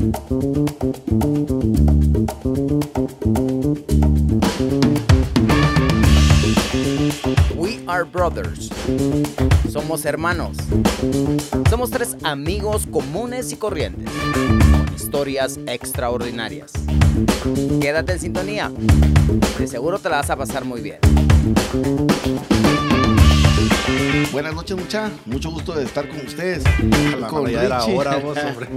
We are brothers. Somos hermanos. Somos tres amigos comunes y corrientes, con historias extraordinarias. Quédate en sintonía. De seguro te la vas a pasar muy bien. Buenas noches, mucha. Mucho gusto de estar con ustedes. La con Richie. hora, vos, hombre.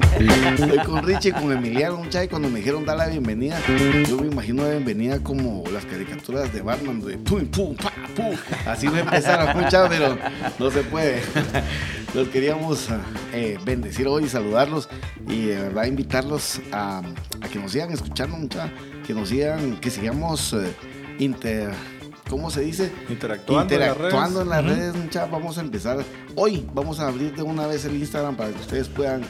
Estoy con Richie, con Emiliano, mucha. Y cuando me dijeron dar la bienvenida, yo me imagino la bienvenida como las caricaturas de Batman, de pum, pum, pa, pum. Así no empezaron, mucha, pero no se puede. Los queríamos eh, bendecir hoy, saludarlos y de verdad invitarlos a, a que nos sigan escuchando, mucha. Que nos sigan, que sigamos eh, inter. ¿Cómo se dice? Interactuando en las Interactuando en las redes. redes, mucha. Vamos a empezar. Hoy vamos a abrir de una vez el Instagram para que ustedes puedan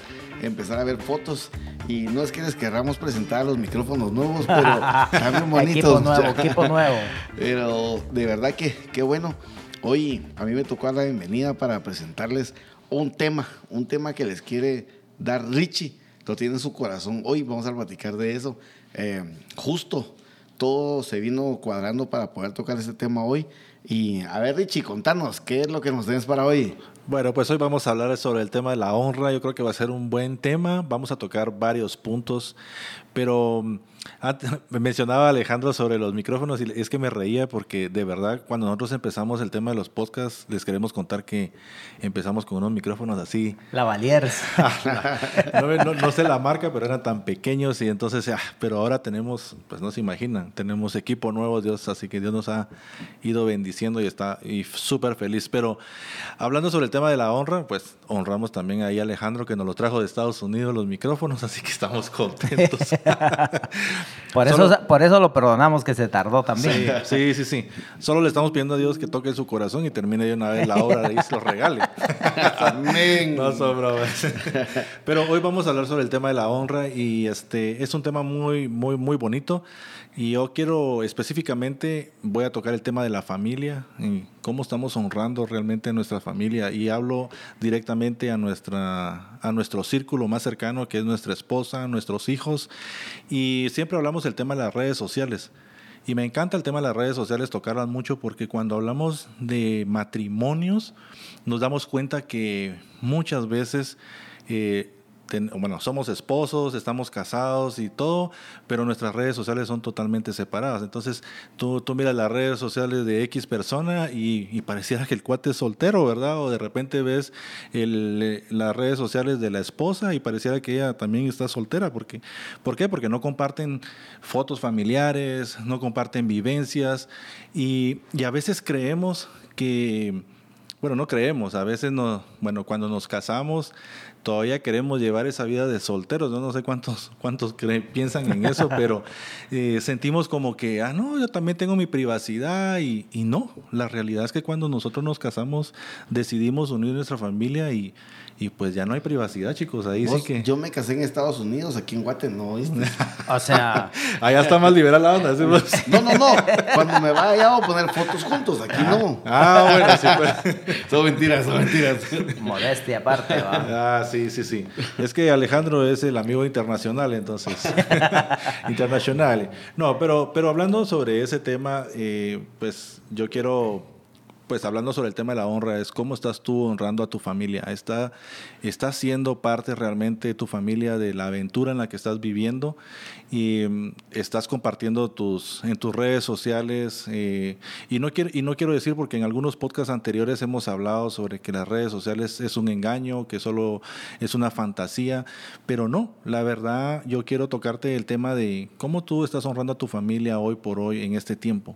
empezar a ver fotos. Y no es que les querramos presentar los micrófonos nuevos, pero bien bonitos. Equipo nuevo, equipo nuevo. Pero de verdad que qué bueno. Hoy a mí me tocó dar la bienvenida para presentarles un tema, un tema que les quiere dar Richie. Lo tiene en su corazón. Hoy vamos a platicar de eso. Eh, justo todo se vino cuadrando para poder tocar ese tema hoy. Y a ver, Richie, contanos, ¿qué es lo que nos tienes para hoy? Bueno, pues hoy vamos a hablar sobre el tema de la honra. Yo creo que va a ser un buen tema. Vamos a tocar varios puntos, pero mm, me mencionaba Alejandro sobre los micrófonos y es que me reía porque de verdad cuando nosotros empezamos el tema de los podcasts, les queremos contar que empezamos con unos micrófonos así. Lavaliers. No, me- no- no sé la marca, pero eran tan pequeños y entonces, ah, pero ahora tenemos, pues no se imaginan, tenemos equipo nuevo, Dios, así que Dios nos ha ido bendiciendo y está y súper feliz. Pero hablando sobre el tema de la honra, pues honramos también ahí a Alejandro que nos lo trajo de Estados Unidos los micrófonos, así que estamos contentos. Por eso, Solo- por eso lo perdonamos que se tardó también. Sí, sí, sí, sí. Solo le estamos pidiendo a Dios que toque su corazón y termine de una vez la obra y se lo regale. Amén. No son bromas. Pero hoy vamos a hablar sobre el tema de la honra y este es un tema muy, muy, muy bonito. Y yo quiero específicamente, voy a tocar el tema de la familia, y cómo estamos honrando realmente nuestra familia. Y hablo directamente a, nuestra, a nuestro círculo más cercano, que es nuestra esposa, nuestros hijos. Y siempre hablamos del tema de las redes sociales. Y me encanta el tema de las redes sociales, tocarlas mucho, porque cuando hablamos de matrimonios, nos damos cuenta que muchas veces, eh, ten- bueno, somos esposos, estamos casados y todo, pero nuestras redes sociales son totalmente separadas. Entonces, tú, tú miras las redes sociales de X persona y, y pareciera que el cuate es soltero, ¿verdad? O de repente ves el, eh, las redes sociales de la esposa y pareciera que ella también está soltera. Porque, ¿Por qué? Porque no comparten fotos familiares, no comparten vivencias y, y a veces creemos que bueno, no creemos, a veces no, bueno, cuando nos casamos todavía queremos llevar esa vida de solteros, no, no sé cuántos, cuántos piensan en eso, pero eh, sentimos como que, ah, no, yo también tengo mi privacidad y, y no, la realidad es que cuando nosotros nos casamos decidimos unir nuestra familia y, y pues ya no hay privacidad, chicos, ahí sí que... Yo me casé en Estados Unidos, aquí en Guate no, ¿viste? O sea, Allá está más liberal la onda, ¿sí? No, no, no. Cuando me vaya vamos a poner fotos juntos, aquí no. Ah, bueno, sí, pues. Son mentiras, son mentiras. modestia aparte, va. Ah, sí, sí, sí. Es que Alejandro es el amigo internacional, entonces. internacional. No, pero, pero hablando sobre ese tema, eh, pues yo quiero, pues hablando sobre el tema de la honra, es cómo estás tú honrando a tu familia. ¿Está, ¿Estás siendo parte realmente de tu familia, de la aventura en la que estás viviendo? Y mm, estás compartiendo tus, en tus redes sociales. eh, y, no quiero, y no quiero decir, porque en algunos podcasts anteriores hemos hablado sobre que las redes sociales es un engaño, que solo es una fantasía, pero no, la verdad yo quiero tocarte el tema de cómo tú estás honrando a tu familia hoy por hoy en este tiempo.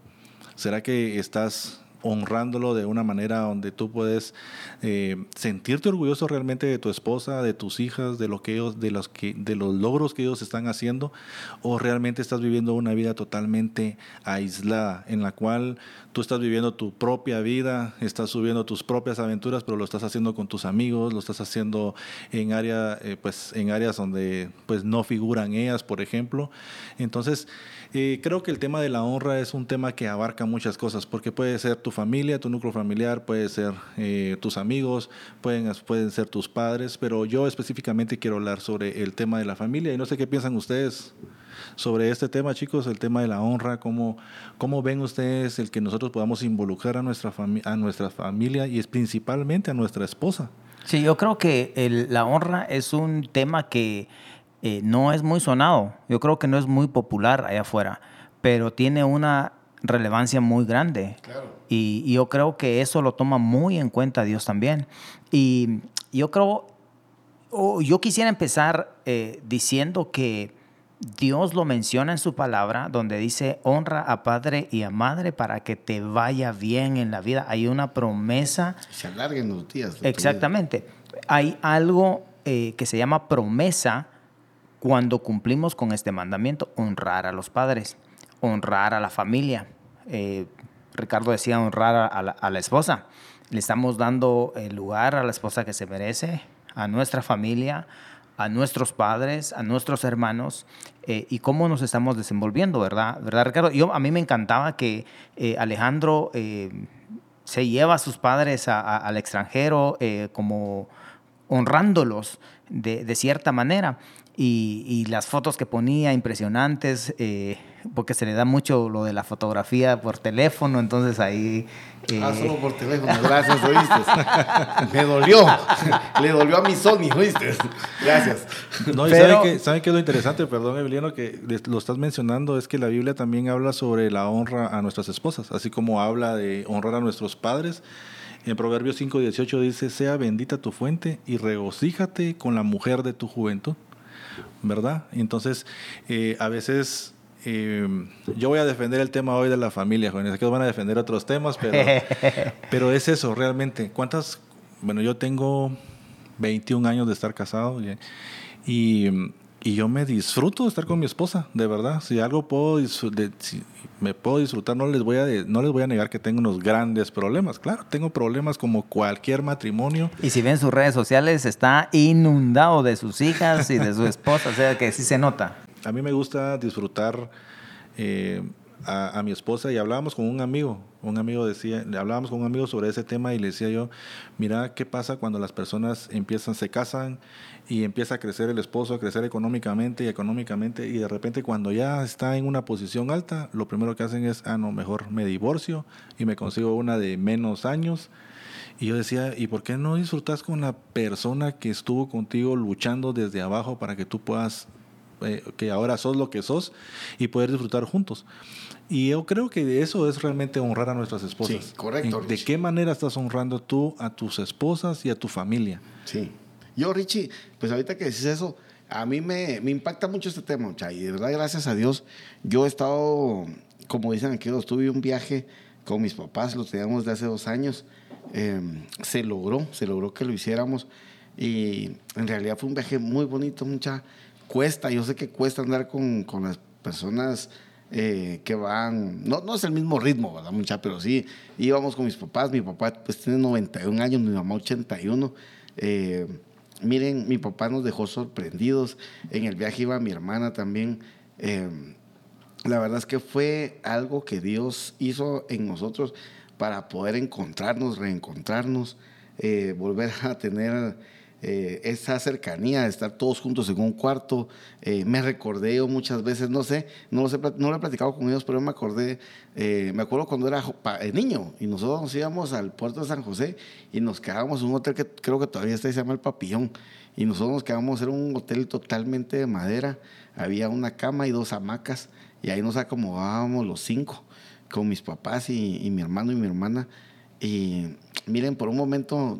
¿Será que estás honrándolo de una manera donde tú puedes eh, sentirte orgulloso realmente de tu esposa, de tus hijas, de lo que ellos, de los que, de los logros que ellos están haciendo, o realmente estás viviendo una vida totalmente aislada, en la cual tú estás viviendo tu propia vida, estás subiendo tus propias aventuras, pero lo estás haciendo con tus amigos, lo estás haciendo en área, eh, pues en áreas donde pues no figuran ellas, por ejemplo. Entonces, eh, creo que el tema de la honra es un tema que abarca muchas cosas, porque puede ser tu familia, tu núcleo familiar, puede ser eh, tus amigos, pueden, pueden ser tus padres, pero yo específicamente quiero hablar sobre el tema de la familia y no sé qué piensan ustedes sobre este tema, chicos, el tema de la honra, cómo, cómo ven ustedes el que nosotros podamos involucrar a nuestra, a nuestra familia y es principalmente a nuestra esposa. Sí, yo creo que el- la honra es un tema que eh, no es muy sonado. Yo creo que no es muy popular allá afuera, pero tiene una relevancia muy grande. Claro. Y, y yo creo que eso lo toma muy en cuenta Dios también. Y yo creo, yo quisiera empezar eh, diciendo que Dios lo menciona en su palabra, donde dice, honra a padre y a madre para que te vaya bien en la vida. Hay una promesa Se alarguen los días. Exactamente. Hay algo eh, que se llama promesa cuando cumplimos con este mandamiento, honrar a los padres, honrar a la familia. Eh, Ricardo decía honrar a, la, esposa. Le estamos dando el lugar a la esposa que se merece, a nuestra familia, a nuestros padres, a nuestros hermanos eh, y cómo nos estamos desenvolviendo, ¿verdad? ¿Verdad, Ricardo? Yo, a mí me encantaba que eh, Alejandro eh, se lleva a sus padres al extranjero como honrándolos de, cierta manera. Y, las fotos que ponía impresionantes, porque se le da mucho lo de la fotografía por teléfono, entonces ahí... eh, Ah, solo por teléfono, gracias, oíste. Me dolió. Le dolió a mi Sony, oíste. Gracias. No, y Pero- ¿saben qué, ¿saben qué es lo interesante? Perdón, Emiliano, que lo estás mencionando, es que la Biblia también habla sobre la honra a nuestras esposas, así como habla de honrar a nuestros padres. En Proverbios 5, 18 dice, sea bendita tu fuente y regocíjate con la mujer de tu juventud, ¿verdad? Entonces, eh, a veces... eh, yo voy a defender el tema hoy de la familia, jóvenes, que van a defender otros temas, pero, pero es eso, realmente. ¿Cuántas? Bueno, yo tengo 21 años de estar casado y, y, yo me disfruto de estar con mi esposa, de verdad. Si algo puedo de- si me puedo disfrutar, no les voy a de- no les voy a negar que tengo unos grandes problemas. Claro, tengo problemas como cualquier matrimonio. Y si ven sus redes sociales, está inundado de sus hijas y de su esposa, o sea que sí se nota. A mí me gusta disfrutar eh, a, a mi esposa y hablábamos con un amigo. Un amigo decía, hablábamos con un amigo sobre ese tema y le decía yo, mira qué pasa cuando las personas empiezan, se casan y empieza a crecer el esposo, a crecer económicamente y económicamente y de repente cuando ya está en una posición alta, lo primero que hacen es, ah, no, mejor me divorcio y me consigo una de menos años. Y yo decía, ¿y por qué no disfrutas con la persona que estuvo contigo luchando desde abajo para que tú puedas eh, que ahora sos lo que sos y poder disfrutar juntos. Y yo creo que eso es realmente honrar a nuestras esposas. Sí, correcto, ¿De qué manera estás honrando tú a tus esposas y a tu familia? Sí. Yo, Richie, pues ahorita que decís eso, a mí me, me impacta mucho este tema, mucha, y de verdad, gracias a Dios, yo he estado, como dicen aquí, yo tuve un viaje con mis papás, lo teníamos de hace dos años, eh, se logró, se logró que lo hiciéramos, y en realidad fue un viaje muy bonito, mucha cuesta, yo sé que cuesta andar con, con las personas eh, que van, no, no es el mismo ritmo, ¿verdad, mucha? Pero sí, íbamos con mis papás, mi papá pues tiene 91 años, mi mamá 81. Eh, miren, mi papá nos dejó sorprendidos, en el viaje iba mi hermana también. Eh, la verdad es que fue algo que Dios hizo en nosotros para poder encontrarnos, reencontrarnos, volver a tener eh, esa cercanía de estar todos juntos en un cuarto. Eh, me recordé yo muchas veces, no sé, no, lo sé, no lo he platicado con ellos, pero me acordé, eh, me acuerdo cuando era niño y nosotros nos íbamos al puerto de San José y nos quedábamos en un hotel que creo que todavía está, se llama El Papillón. Y nosotros nos quedamos, era un hotel totalmente de madera, había una cama y dos hamacas y ahí nos acomodábamos los cinco con mis papás y, mi hermano y mi hermana. Miren, por un momento,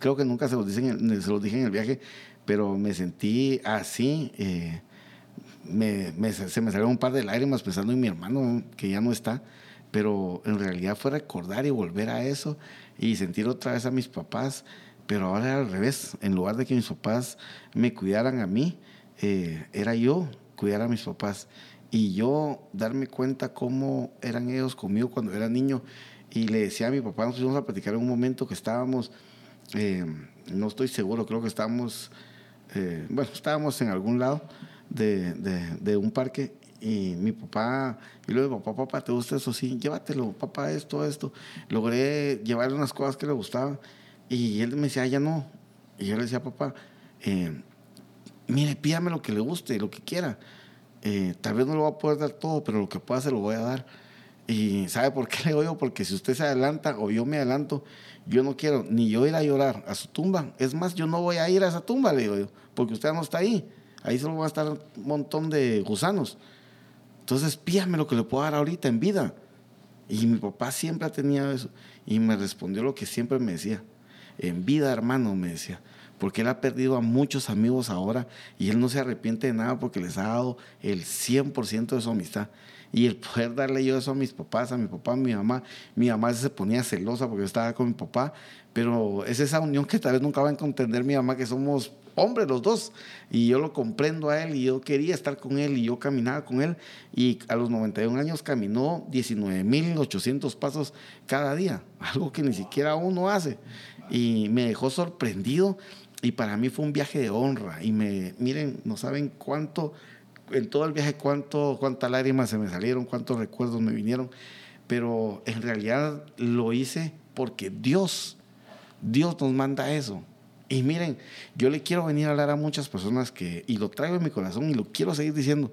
creo que nunca se los, dicen, en- se los dije en el viaje, pero me sentí así. eh, me, me- se me salieron un par de lágrimas pensando en mi hermano, que ya no está. Pero en realidad fue recordar y volver a eso y sentir otra vez a mis papás. Pero ahora era al revés. En lugar de que mis papás me cuidaran a mí, eh, era yo cuidar a mis papás. Y yo darme cuenta cómo eran ellos conmigo cuando era niño. Y le decía a mi papá, nos pusimos a platicar en un momento que estábamos, eh, no estoy seguro, creo que estábamos, eh, bueno, estábamos en algún lado de, de- un parque y mi papá, y luego, papá, papá, ¿te gusta eso? Sí, llévatelo, papá, esto, esto. Logré llevarle unas cosas que le gustaban y él me decía, ya no. Y yo le decía, papá, eh, mire, pídame lo que le guste, lo que quiera. Eh, tal vez no lo va a poder dar todo, pero lo que pueda se lo voy a dar. Y ¿sabe por qué le digo Porque si usted se adelanta o yo me adelanto, yo no quiero ni yo ir a llorar a su tumba. Es más, yo no voy a ir a esa tumba, le digo porque usted no está ahí. Ahí solo van a estar un montón de gusanos. Entonces, pídame lo que le puedo dar ahorita en vida. Y mi papá siempre ha tenido eso. Y me respondió lo que siempre me decía. En vida, hermano, me decía. Porque él ha perdido a muchos amigos ahora y él no se arrepiente de nada porque les ha dado el 100% de su amistad. Y el poder darle yo eso a mis papás, a mi papá, a mi mamá. Mi mamá se ponía celosa porque yo estaba con mi papá, pero es esa unión que tal vez nunca va a entender mi mamá, que somos hombres los dos. Y yo lo comprendo a él y yo quería estar con él y yo caminaba con él. Y a los 91 años caminó 19.800 pasos cada día, algo que ni siquiera uno hace. Y me dejó sorprendido y para mí fue un viaje de honra. Y me, miren, no saben cuánto en todo el viaje cuánto, cuántas lágrimas se me salieron, cuántos recuerdos me vinieron, pero en realidad lo hice porque Dios, Dios nos manda eso. Y miren, yo le quiero venir a hablar a muchas personas que, y lo traigo en mi corazón y lo quiero seguir diciendo,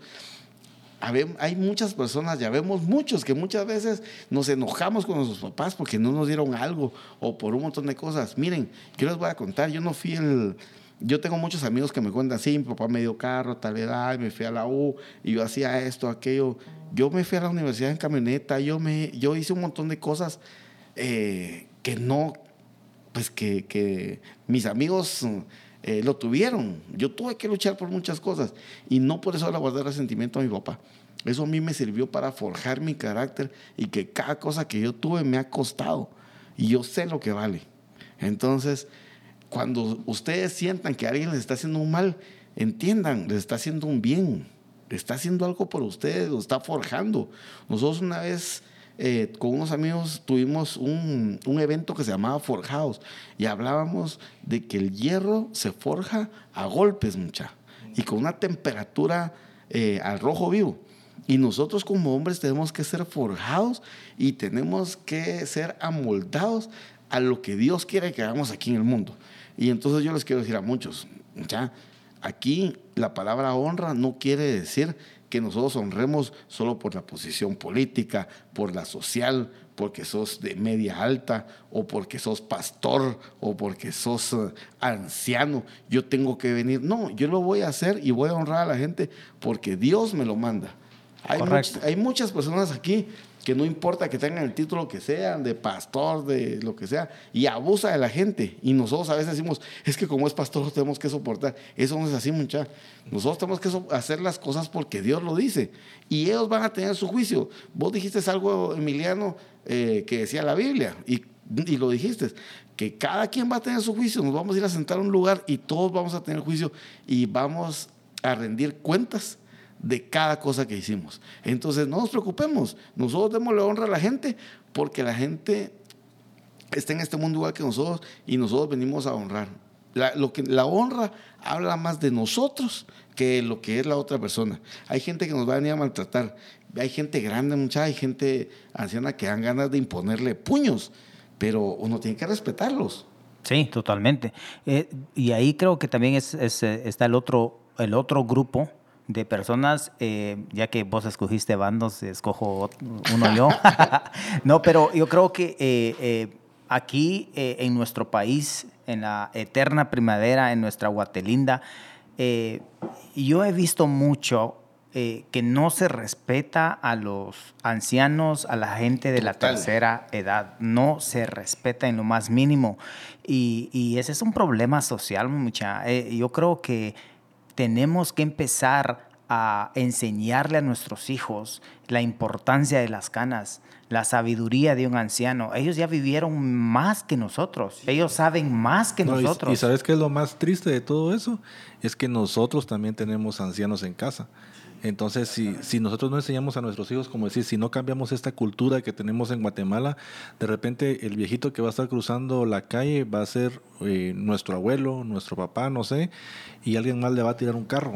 hay muchas personas, ya vemos muchos que muchas veces nos enojamos con nuestros papás porque no nos dieron algo o por un montón de cosas. Miren, yo les voy a contar, yo no fui el, yo tengo muchos amigos que me cuentan, sí, mi papá me dio carro, tal edad, me fui a la U, y yo hacía esto, aquello. Yo me fui a la universidad en camioneta, yo, me, yo hice un montón de cosas eh, que no, pues que, que mis amigos eh, lo tuvieron. Yo tuve que luchar por muchas cosas y no por eso le guardé resentimiento a mi papá. Eso a mí me sirvió para forjar mi carácter y que cada cosa que yo tuve me ha costado y yo sé lo que vale. Entonces, cuando ustedes sientan que alguien les está haciendo un mal, entiendan, les está haciendo un bien, está haciendo algo por ustedes, lo está forjando. Nosotros una vez eh, con unos amigos tuvimos un, evento que se llamaba Forjados y hablábamos de que el hierro se forja a golpes, mucha, y con una temperatura eh, al rojo vivo. Y nosotros como hombres tenemos que ser forjados y tenemos que ser amoldados a lo que Dios quiere que hagamos aquí en el mundo. Y entonces yo les quiero decir a muchos, ya, aquí la palabra honra no quiere decir que nosotros honremos solo por la posición política, por la social, porque sos de media alta o porque sos pastor o porque sos eh, anciano. Yo tengo que venir. No, yo lo voy a hacer y voy a honrar a la gente porque Dios me lo manda. Hay, hay muchas personas aquí que no importa que tengan el título que sean, de pastor, de lo que sea, y abusa de la gente. Y nosotros a veces decimos, es que como es pastor tenemos que soportar. Eso no es así, mucha. Nosotros tenemos que hacer las cosas porque Dios lo dice. Y ellos van a tener su juicio. Vos dijiste algo, Emiliano, eh, que decía la Biblia, y, y lo dijiste, que cada quien va a tener su juicio. Nos vamos a ir a sentar a un lugar y todos vamos a tener juicio y vamos a rendir cuentas de cada cosa que hicimos. Entonces, no nos preocupemos, nosotros démosle honra a la gente porque la gente está en este mundo igual que nosotros y nosotros venimos a honrar. La, lo que, la honra habla más de nosotros que lo que es la otra persona. Hay gente que nos va a venir a maltratar, hay gente grande, mucha, hay gente anciana que dan ganas de imponerle puños, pero uno tiene que respetarlos. Sí, totalmente. Eh, y ahí creo que también es, está el otro, el otro grupo de personas, eh, ya que vos escogiste bandos, escojo uno yo. no, pero yo creo que eh, eh, aquí en nuestro país, en la eterna primavera, en nuestra Guatelinda, yo he visto mucho que no se respeta a los ancianos, a la gente de la tercera edad. No se respeta en lo más mínimo. Y, y ese es un problema social, mucha. yo creo que tenemos que empezar a enseñarle a nuestros hijos la importancia de las canas, la sabiduría de un anciano. Ellos ya vivieron más que nosotros. Ellos saben más que nosotros. Y, sabes qué es lo más triste de todo eso? Es que nosotros también tenemos ancianos en casa. Entonces, si, si nosotros no enseñamos a nuestros hijos, como decir, si no cambiamos esta cultura que tenemos en Guatemala, de repente el viejito que va a estar cruzando la calle va a ser eh, nuestro abuelo, nuestro papá, no sé, y alguien más le va a tirar un carro.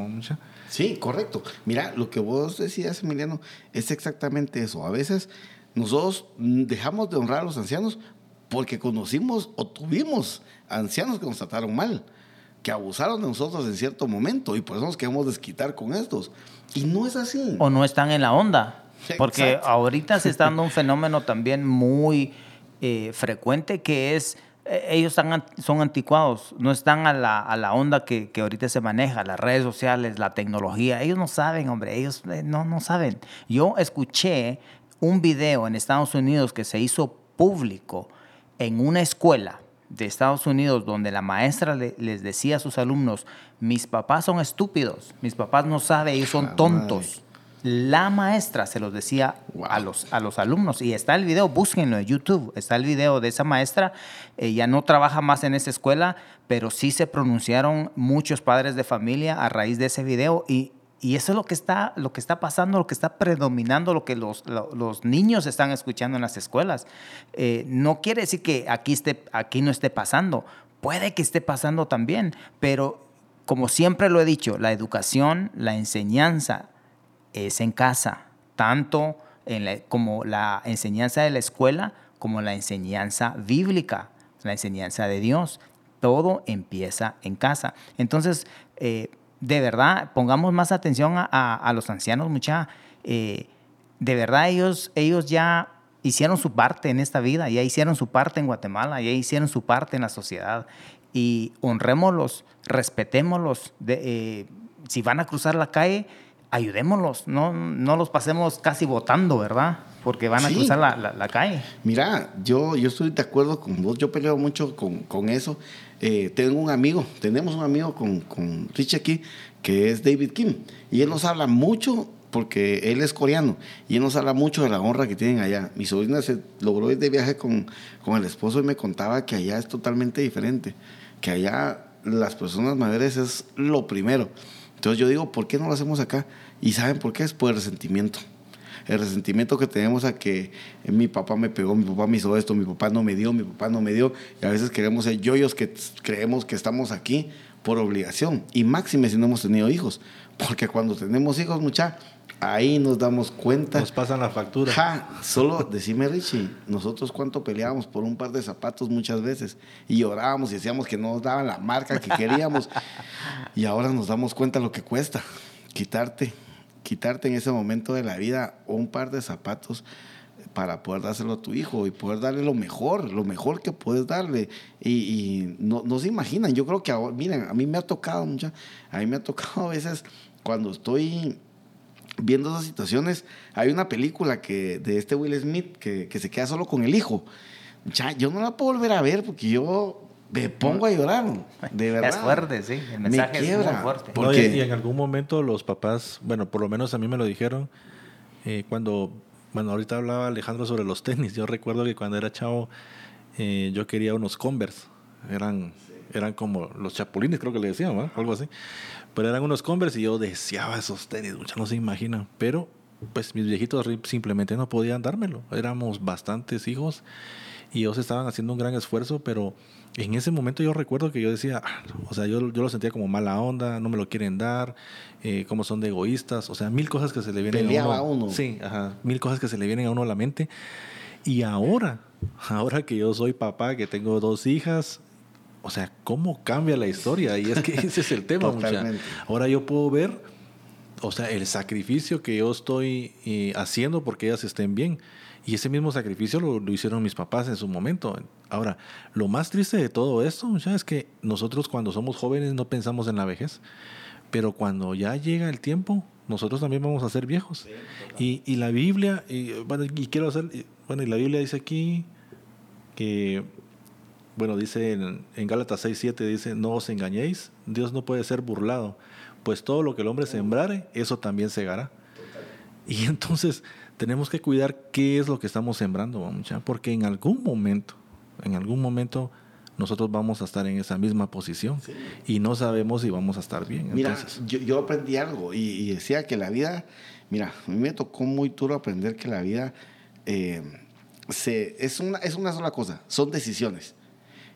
Sí, correcto. Mira, lo que vos decías, Emiliano, es exactamente eso. A veces nosotros dejamos de honrar a los ancianos porque conocimos o tuvimos ancianos que nos trataron mal, que abusaron de nosotros en cierto momento y por eso nos queremos desquitar con estos. Y no es así. O no están en la onda. Porque Exacto. ahorita se está dando un fenómeno también muy eh, frecuente que es, eh, ellos están, son anticuados, no están a la, a la onda que, que ahorita se maneja, las redes sociales, la tecnología. Ellos no saben, hombre, ellos eh, no, no saben. Yo escuché un video en Estados Unidos que se hizo público en una escuela de Estados Unidos donde la maestra le- les decía a sus alumnos, mis papás son estúpidos, mis papás no saben, ellos son Ah, tontos. La maestra se los decía a, los, a los alumnos. Y está el video, búsquenlo en YouTube. Está el video de esa maestra. Ella no trabaja más en esa escuela, pero sí se pronunciaron muchos padres de familia a raíz de ese video. Y, y eso es lo que, está, lo que está pasando, lo que está predominando, lo que los, lo- los niños están escuchando en las escuelas. Eh, no quiere decir que aquí, esté, aquí no esté pasando. Puede que esté pasando también, pero como siempre lo he dicho, la educación, la enseñanza, es en casa, tanto en la- como la enseñanza de la escuela como la enseñanza bíblica, la enseñanza de Dios. Todo empieza en casa. Entonces, eh, de verdad, pongamos más atención a, los ancianos, mucha. eh, de verdad, ellos, ellos ya hicieron su parte en esta vida, ya hicieron su parte en Guatemala, ya hicieron su parte en la sociedad. Y honrémoslos, respetémoslos. Eh, si van a cruzar la calle, ayudémoslos, no, no los pasemos casi votando, ¿verdad? Porque van a Sí. cruzar la, la- la calle. Mira, yo, yo estoy de acuerdo con vos, yo peleo mucho con, con eso. Eh, tengo un amigo, tenemos un amigo con, con Rich aquí, que es David Kim, y él nos habla mucho, porque él es coreano, y él nos habla mucho de la honra que tienen allá. Mi sobrina se logró ir de viaje con, con el esposo y me contaba que allá es totalmente diferente, que allá las personas mayores es lo primero. Entonces yo digo, ¿por qué no lo hacemos acá? ¿Y saben por qué? Es por el resentimiento el resentimiento que tenemos a que eh, mi papá me pegó, mi papá me hizo esto, mi papá no me dio, mi papá no me dio, y a veces queremos ser yoyos que creemos que estamos aquí por obligación, y máxime si no hemos tenido hijos, porque cuando tenemos hijos, mucha, ahí nos damos cuenta. Nos pasan la factura. Ja, solo decime Richie, nosotros cuánto peleábamos por un par de zapatos muchas veces y llorábamos y decíamos que no nos daban la marca que queríamos y ahora nos damos cuenta lo que cuesta quitarte, quitarte en ese momento de la vida un par de zapatos para poder dárselo a tu hijo y poder darle lo mejor, lo mejor que puedes darle. Y, y no, no se imaginan, yo creo que ahora, miren, a mí me ha tocado mucha, a mí me ha tocado a veces cuando estoy viendo esas situaciones, hay una película que, de este Will Smith que, que se queda solo con el hijo. Ya, yo no la puedo volver a ver porque yo me pongo a llorar, de verdad. Es fuerte, sí. El Me mensaje es muy fuerte. No, y, en algún momento los papás, bueno, por lo menos a mí me lo dijeron, eh, cuando, bueno, ahorita hablaba Alejandro sobre los tenis, yo recuerdo que cuando era chavo eh, yo quería unos Converse, eran, eran como los chapulines, creo que le decían, ¿va? algo así, pero eran unos Converse y yo deseaba esos tenis, muchas no se imaginan, pero pues mis viejitos simplemente no podían dármelo, éramos bastantes hijos y ellos estaban haciendo un gran esfuerzo, pero en ese momento yo recuerdo que yo decía, "Ah, o sea, yo, yo lo sentía como mala onda, no me lo quieren dar, eh, como son de egoístas, o sea, mil cosas que se le vienen Peleaba a uno. uno. Sí, ajá, mil cosas que se le vienen a uno a la mente. Y ahora, ahora que yo soy papá, que tengo dos hijas, o sea, ¿cómo cambia la historia? Y es que ese es el tema, mucha. Ahora yo puedo ver, o sea, el sacrificio que yo estoy eh, haciendo porque ellas estén bien. Y ese mismo sacrificio lo, lo hicieron mis papás en su momento. Ahora, lo más triste de todo esto, mucha, es que nosotros cuando somos jóvenes no pensamos en la vejez. Pero cuando ya llega el tiempo, nosotros también vamos a ser viejos. y, y la Biblia, y, bueno, y quiero hacer, bueno, y la Biblia dice aquí que, bueno, dice en, en Gálatas 6, 7, dice, no os engañéis, Dios no puede ser burlado, pues todo lo que el hombre sembrare, eso también segará. Y entonces tenemos que cuidar qué es lo que estamos sembrando, mucha, porque en algún momento, en algún momento nosotros vamos a estar en esa misma posición y no sabemos si vamos a estar bien. Mira, Entonces, yo, yo aprendí algo y, y decía que la vida, mira, a mí me tocó muy duro aprender que la vida eh, se, es, una, es una sola cosa, son decisiones.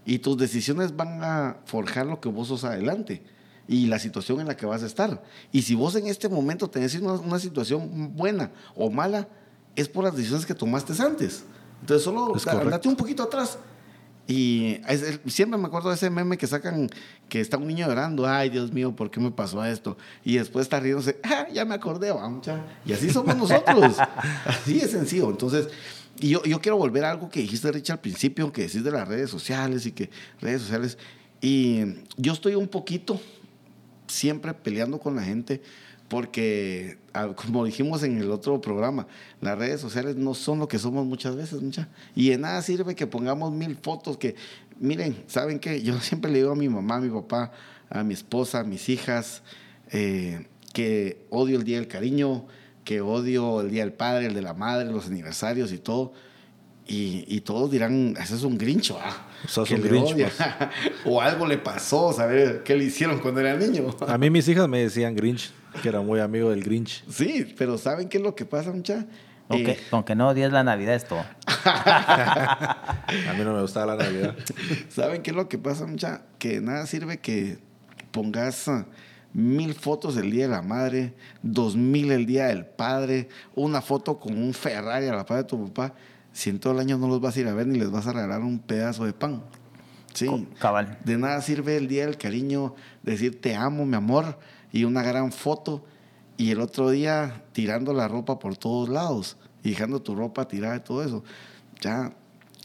Y tus decisiones van a forjar lo que vos sos adelante y la situación en la que vas a estar. Y si vos en este momento tenés una, una situación buena o mala, es por las decisiones que tomaste antes. Entonces solo andate un poquito atrás. Y es- siempre me acuerdo de ese meme que sacan, que está un niño llorando, ay Dios mío, ¿por qué me pasó esto? Y después está riéndose, ah, ya me acordé, va, mucha". Y así somos nosotros. así es sencillo. Entonces, y yo, yo quiero volver a algo que dijiste, Richard, al principio, que decís de las redes sociales y que redes sociales. Y yo estoy un poquito siempre peleando con la gente porque, ah, como dijimos en el otro programa, las redes sociales no son lo que somos muchas veces, mucha. Y de nada sirve que pongamos mil fotos que, miren, ¿saben qué? Yo siempre le digo a mi mamá, a mi papá, a mi esposa, a mis hijas, eh, que odio el Día del Cariño, que odio el Día del Padre, el de la Madre, los aniversarios y todo. Y, y todos dirán, ese es un grincho, ah, Sos que un le grinch, odia". o algo le pasó, saber qué le hicieron cuando era niño. a mí mis hijas me decían Grinch, que era muy amigo del Grinch. Sí, pero ¿saben qué es lo que pasa, mucha? Aunque, Eh, aunque no odies la Navidad es todo. A mí no me gustaba la Navidad. ¿Saben qué es lo que pasa, mucha? Que nada sirve que pongas mil fotos el Día de la Madre, dos mil el Día del Padre, una foto con un Ferrari a la par de tu papá, si en todo el año no los vas a ir a ver ni les vas a regalar un pedazo de pan. Sí. Cabal. De nada sirve el Día del Cariño, decir te amo, mi amor, y una gran foto, y el otro día tirando la ropa por todos lados, y dejando tu ropa tirada y todo eso. Ya,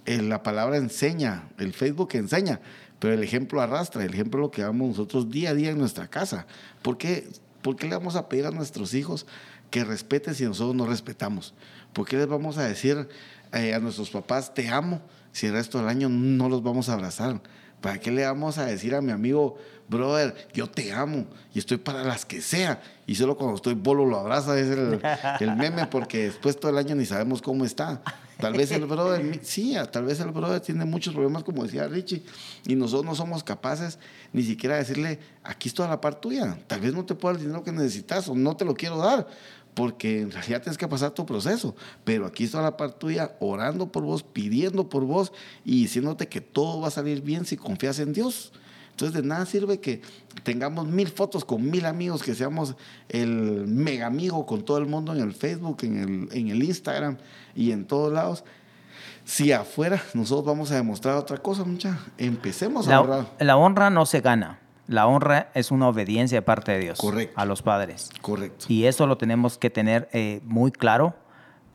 eh, la palabra enseña, el Facebook enseña, pero el ejemplo arrastra, el ejemplo lo que damos nosotros día a día en nuestra casa. ¿Por qué, ¿Por qué le vamos a pedir a nuestros hijos que respeten si nosotros no respetamos? ¿Por qué les vamos a decir eh, a nuestros papás te amo si el resto del año no los vamos a abrazar? ¿Para qué le vamos a decir a mi amigo, brother, yo te amo y estoy para las que sea? Y solo cuando estoy bolo lo abraza, es el, el meme, porque después todo el año ni sabemos cómo está. Tal vez el brother, sí, tal vez el brother tiene muchos problemas, como decía Richie, y nosotros no somos capaces ni siquiera de decirle, aquí está la par tuya, tal vez no te puedo dar el dinero que necesitas o no te lo quiero dar, porque en realidad tienes que pasar tu proceso, pero aquí está la par tuya orando por vos, pidiendo por vos y diciéndote que todo va a salir bien si confías en Dios. Entonces de nada sirve que tengamos mil fotos con mil amigos, que seamos el mega amigo con todo el mundo en el Facebook, en el, en el Instagram y en todos lados. Si afuera nosotros vamos a demostrar otra cosa, mucha, empecemos a La, ahorrar. la honra no se gana. La honra es una obediencia de parte de Dios Correcto. a los padres. Correcto. Y eso lo tenemos que tener eh, muy claro,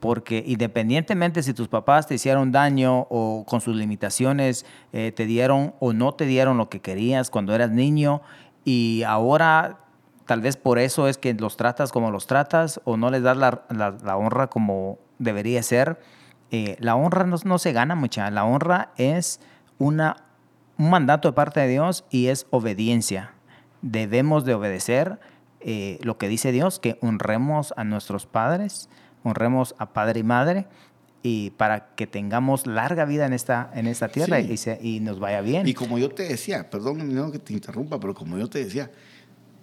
porque independientemente si tus papás te hicieron daño o con sus limitaciones eh, te dieron o no te dieron lo que querías cuando eras niño, y ahora tal vez por eso es que los tratas como los tratas o no les das la, la- honra como debería ser. eh, la honra no, no se gana mucha, la honra es una, un mandato de parte de Dios y es obediencia. Debemos de obedecer eh, lo que dice Dios, que honremos a nuestros padres, honremos a padre y madre, y para que tengamos larga vida en esta, en esta tierra Sí. y, se- y nos vaya bien. Y como yo te decía, perdón no que te interrumpa, pero como yo te decía,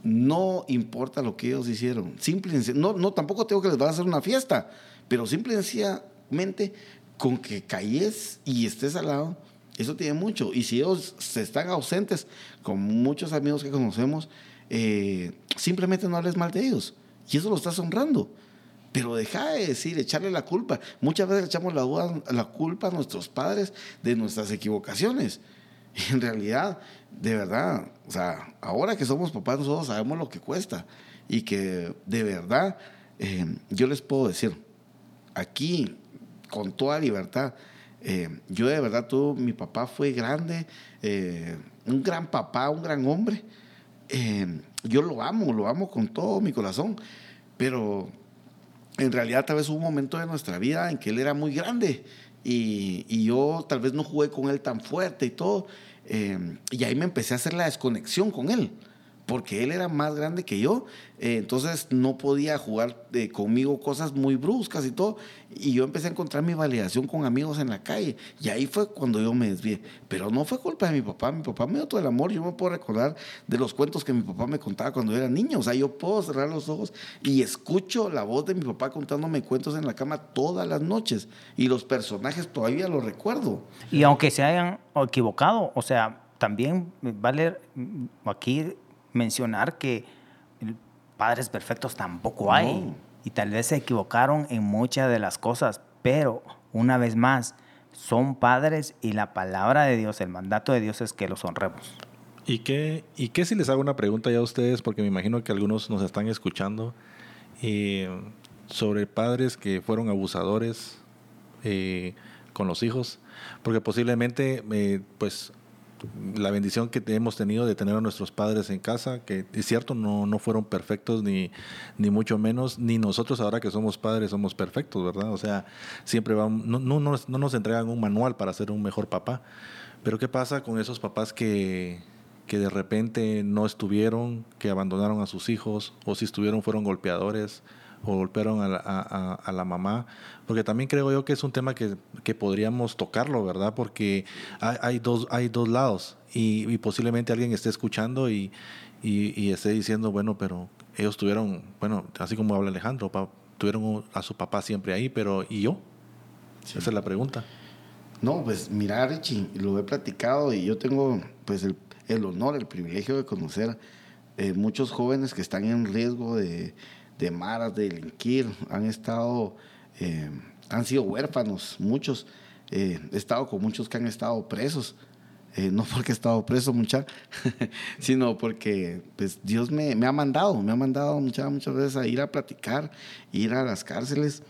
no importa lo que ellos hicieron. Simple no, no, tampoco tengo que les vas a hacer una fiesta, pero simple y sencillamente con que calles y estés al lado, eso tiene mucho. Y si ellos se están ausentes, con muchos amigos que conocemos, eh, simplemente no hables mal de ellos. Y eso lo estás honrando. Pero deja de decir, echarle la culpa. Muchas veces echamos la, la culpa a nuestros padres de nuestras equivocaciones. Y en realidad, de verdad, o sea, ahora que somos papás, nosotros sabemos lo que cuesta. Y que de verdad, eh, yo les puedo decir, aquí, con toda libertad, eh, yo de verdad tuve, mi papá fue grande, eh, un gran papá, un gran hombre. Yo lo amo, lo amo con todo mi corazón, pero en realidad tal vez hubo un momento de nuestra vida en que él era muy grande y, y yo tal vez no jugué con él tan fuerte y todo. eh, y ahí me empecé a hacer la desconexión con él, porque él era más grande que yo, eh, entonces no podía jugar eh, conmigo cosas muy bruscas y todo, y yo empecé a encontrar mi validación con amigos en la calle, y ahí fue cuando yo me desvié, pero no fue culpa de mi papá, mi papá me dio todo el amor, yo me puedo recordar de los cuentos que mi papá me contaba cuando yo era niño, o sea, yo puedo cerrar los ojos y escucho la voz de mi papá contándome cuentos en la cama todas las noches, y los personajes todavía los recuerdo. Y aunque se hayan equivocado, o sea, también vale aquí mencionar que padres perfectos tampoco hay. Y tal vez se equivocaron en muchas de las cosas, pero una vez más, son padres y la palabra de Dios, el mandato de Dios es que los honremos. ¿Y qué, ¿Y qué si les hago una pregunta ya a ustedes? Porque me imagino que algunos nos están escuchando eh, sobre padres que fueron abusadores eh, con los hijos, porque posiblemente, eh, pues la bendición que hemos tenido de tener a nuestros padres en casa, que es cierto, no, no fueron perfectos ni, ni mucho menos, ni nosotros ahora que somos padres somos perfectos, ¿verdad? O sea, siempre vamos, no, no, no, nos entregan un manual para ser un mejor papá. Pero ¿qué pasa con esos papás que, que de repente no estuvieron, que abandonaron a sus hijos, o si estuvieron fueron golpeadores? O golpearon a la, a, la, mamá, porque también creo yo que es un tema que, que podríamos tocarlo, ¿verdad? Porque hay, hay, dos, hay dos lados y, posiblemente alguien esté escuchando y, y, esté diciendo, bueno, pero ellos tuvieron, bueno, así como habla Alejandro, tuvieron a su papá siempre ahí, pero ¿y yo? Esa es la pregunta. No, pues mira, Richie, lo he platicado y yo tengo pues el, el honor, el privilegio de conocer eh, muchos jóvenes que están en riesgo de de maras, de delinquir, han estado, eh, han sido huérfanos, muchos. Eh, he estado con muchos que han estado presos. Eh, no porque he estado preso mucha, sino porque pues, Dios me, me, ha mandado, me ha mandado muchas, muchas veces a ir a platicar, ir a las cárceles.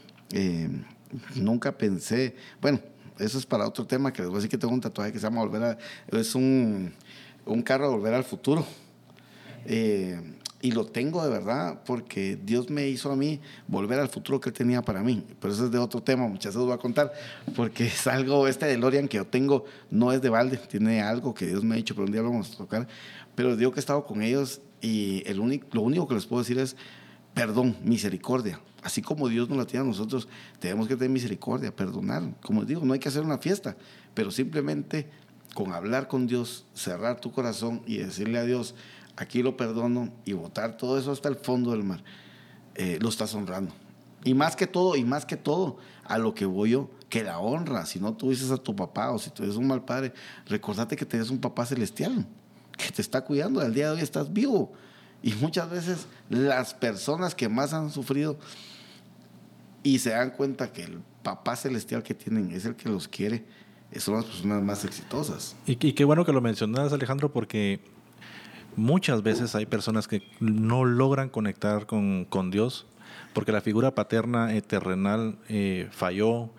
nunca pensé, bueno, eso es para otro tema que les voy a decir que tengo un tatuaje que se llama Volver a, es un, un carro de Volver al Futuro. Y lo tengo de verdad porque Dios me hizo a mí volver al futuro que Él tenía para mí. Pero eso es de otro tema, muchas veces voy a contar, porque es algo, este DeLorean que yo tengo no es de balde, tiene algo que Dios me ha dicho, pero un día lo vamos a tocar. Pero digo que he estado con ellos y el único, lo único que les puedo decir es perdón, misericordia. Así como Dios nos la tiene a nosotros, tenemos que tener misericordia, perdonar. Como digo, no hay que hacer una fiesta, pero simplemente con hablar con Dios, cerrar tu corazón y decirle a Dios, aquí lo perdono y votar todo eso hasta el fondo del mar, eh, lo estás honrando. Y más que todo, y más que todo, a lo que voy yo, que la honra, si no tuvieses a tu papá o si tú eres un mal padre, recordate que tienes un papá celestial que te está cuidando, al día de hoy estás vivo. Y muchas veces las personas que más han sufrido y se dan cuenta que el papá celestial que tienen es el que los quiere, son las personas más exitosas. Y, y qué bueno que lo mencionas, Alejandro, porque muchas veces hay personas que no logran conectar con, con Dios porque la figura paterna eh, terrenal eh, falló,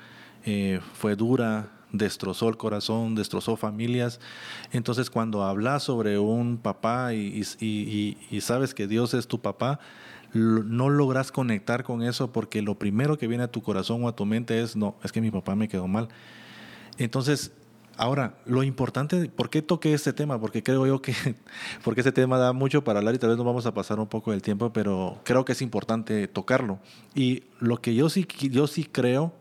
eh, fue dura, destrozó el corazón, destrozó familias. Entonces cuando hablas sobre un papá y, y, y, sabes que Dios es tu papá, no logras conectar con eso porque lo primero que viene a tu corazón o a tu mente es, no, es que mi papá me quedó mal. Entonces Ahora, lo importante, ¿por qué toqué este tema? Porque creo yo que, porque este tema da mucho para hablar y tal vez nos vamos a pasar un poco del tiempo, pero creo que es importante tocarlo. Y lo que yo sí, yo sí creo,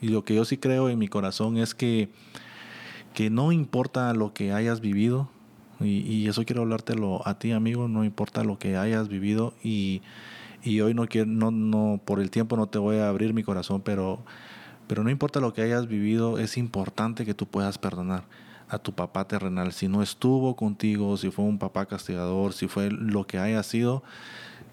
y lo que yo sí creo en mi corazón es que, que no importa lo que hayas vivido, y, y eso quiero hablártelo a ti, amigo, no importa lo que hayas vivido, y, y hoy no quiero, no, no, por el tiempo no te voy a abrir mi corazón, pero pero no importa lo que hayas vivido, es importante que tú puedas perdonar a tu papá terrenal. Si no estuvo contigo, si fue un papá castigador, si fue lo que haya sido,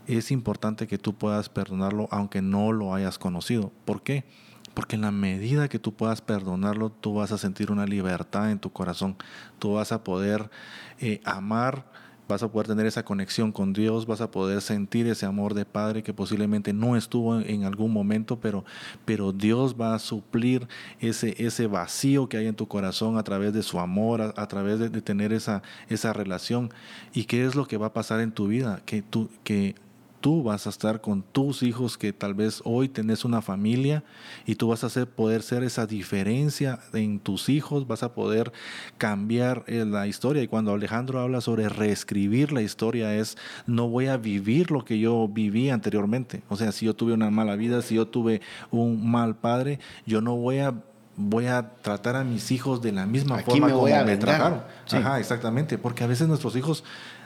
es importante que tú puedas perdonarlo aunque no lo hayas conocido. ¿Por qué? Porque en la medida que tú puedas perdonarlo, tú vas a sentir una libertad en tu corazón. Tú vas a poder eh, amar vas a poder tener esa conexión con Dios, vas a poder sentir ese amor de Padre que posiblemente no estuvo en algún momento, pero, pero Dios va a suplir ese, ese vacío que hay en tu corazón a través de su amor, a, través de, tener esa, esa relación. ¿Y qué es lo que va a pasar en tu vida? Que, tú, que tú vas a estar con tus hijos que tal vez hoy tenés una familia y tú vas a hacer, poder ser esa diferencia en tus hijos, vas a poder cambiar eh, la historia. Y cuando Alejandro habla sobre reescribir la historia es, no voy a vivir lo que yo viví anteriormente. O sea, si yo tuve una mala vida, si yo tuve un mal padre, yo no voy a voy a tratar a mis hijos de la misma forma como me trataron. Ajá, exactamente, porque a veces nuestros hijos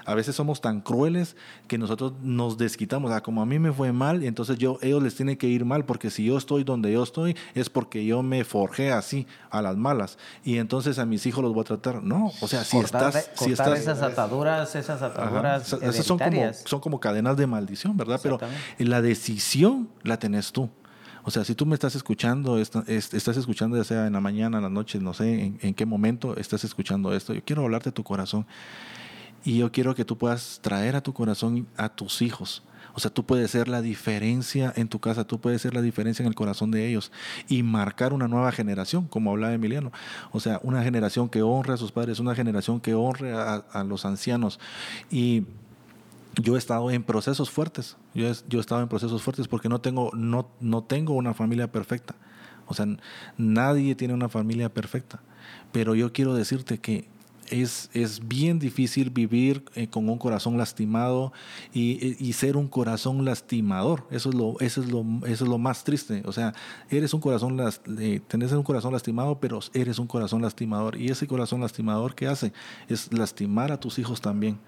a veces somos tan crueles que nosotros nos desquitamos. Ah, como a mí me fue mal, entonces yo, ellos les tiene que ir mal, porque si yo estoy donde yo estoy, es porque yo me forjé así, a las malas. Y entonces a mis hijos los voy a tratar. No, o sea, si estás... Si estás esas ataduras, esas ataduras. Esas son como, son como cadenas de maldición, ¿verdad? Pero la decisión la tenés tú. O sea, si tú me estás escuchando, estás escuchando ya sea en la mañana, en la noche, no sé en, en, qué momento estás escuchando esto, yo quiero hablarte de tu corazón. Y yo quiero que tú puedas traer a tu corazón a tus hijos. O sea, tú puedes ser la diferencia en tu casa, tú puedes ser la diferencia en el corazón de ellos y marcar una nueva generación, como hablaba Emiliano. O sea, una generación que honre a sus padres, una generación que honre a, los ancianos. Y yo he estado en procesos fuertes, yo he, yo he estado en procesos fuertes porque no tengo, no, no tengo una familia perfecta. O sea, nadie tiene una familia perfecta. Pero yo quiero decirte que es, es bien difícil vivir eh, con un corazón lastimado y, y, ser un corazón lastimador. Eso es, lo, eso, es lo, eso es lo más triste. O sea, eres un corazón, eh, tenés un corazón lastimado, pero eres un corazón lastimador. Y ese corazón lastimador, ¿qué hace? Es lastimar a tus hijos también.